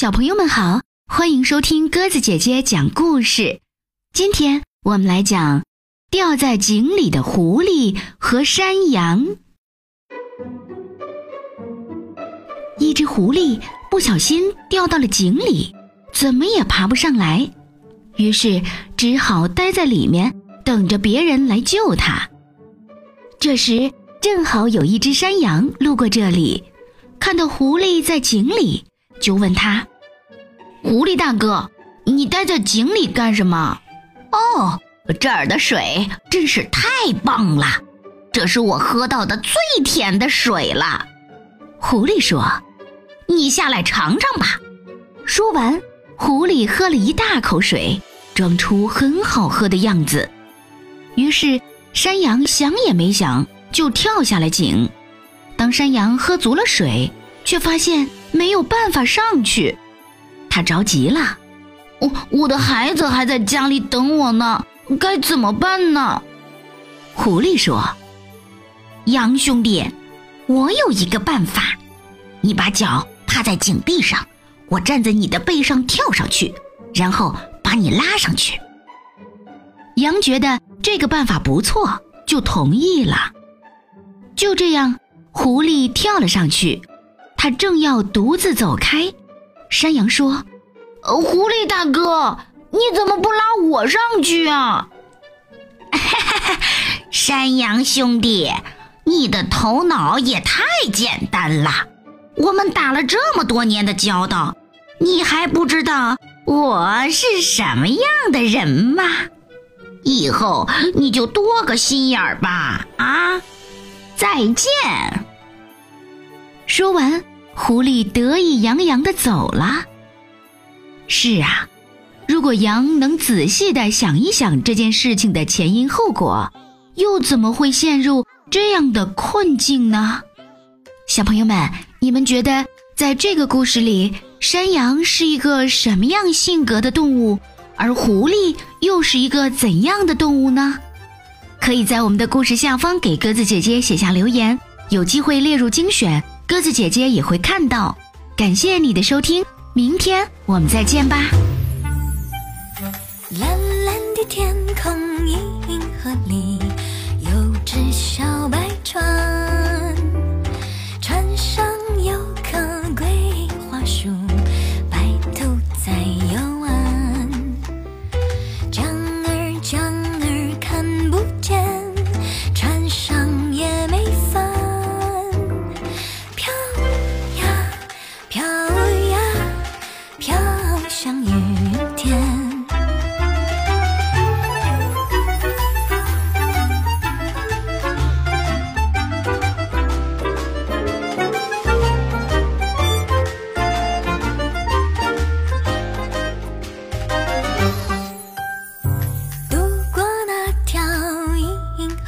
小朋友们好，欢迎收听鸽子姐姐讲故事。今天我们来讲掉在井里的狐狸和山羊。一只狐狸不小心掉到了井里，怎么也爬不上来，于是只好待在里面，等着别人来救它。这时，正好有一只山羊路过这里，看到狐狸在井里，就问他：“狐狸大哥，你待在井里干什么？”“哦，这儿的水真是太棒了，这是我喝到的最甜的水了。”狐狸说：“你下来尝尝吧。”说完，狐狸喝了一大口水，装出很好喝的样子。于是。山羊想也没想就跳下了井。当山羊喝足了水，却发现没有办法上去，他着急了。我我的孩子还在家里等我呢，该怎么办呢？狐狸说：“羊兄弟，我有一个办法，你把脚趴在井壁上，我站在你的背上跳上去，然后把你拉上去。”羊觉得。这个办法不错，就同意了。就这样，狐狸跳了上去。他正要独自走开，山羊说：“狐狸大哥，你怎么不拉我上去啊？” 山羊兄弟，你的头脑也太简单了。我们打了这么多年的交道，你还不知道我是什么样的人吗？以后你就多个心眼儿吧！啊，再见。说完，狐狸得意洋洋地走了。是啊，如果羊能仔细地想一想这件事情的前因后果，又怎么会陷入这样的困境呢？小朋友们，你们觉得在这个故事里，山羊是一个什么样性格的动物？而狐狸又是一个怎样的动物呢？可以在我们的故事下方给鸽子姐姐写下留言，有机会列入精选，鸽子姐姐也会看到。感谢你的收听，明天我们再见吧。蓝蓝的天空，银河里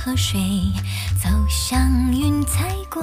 河水走向云彩过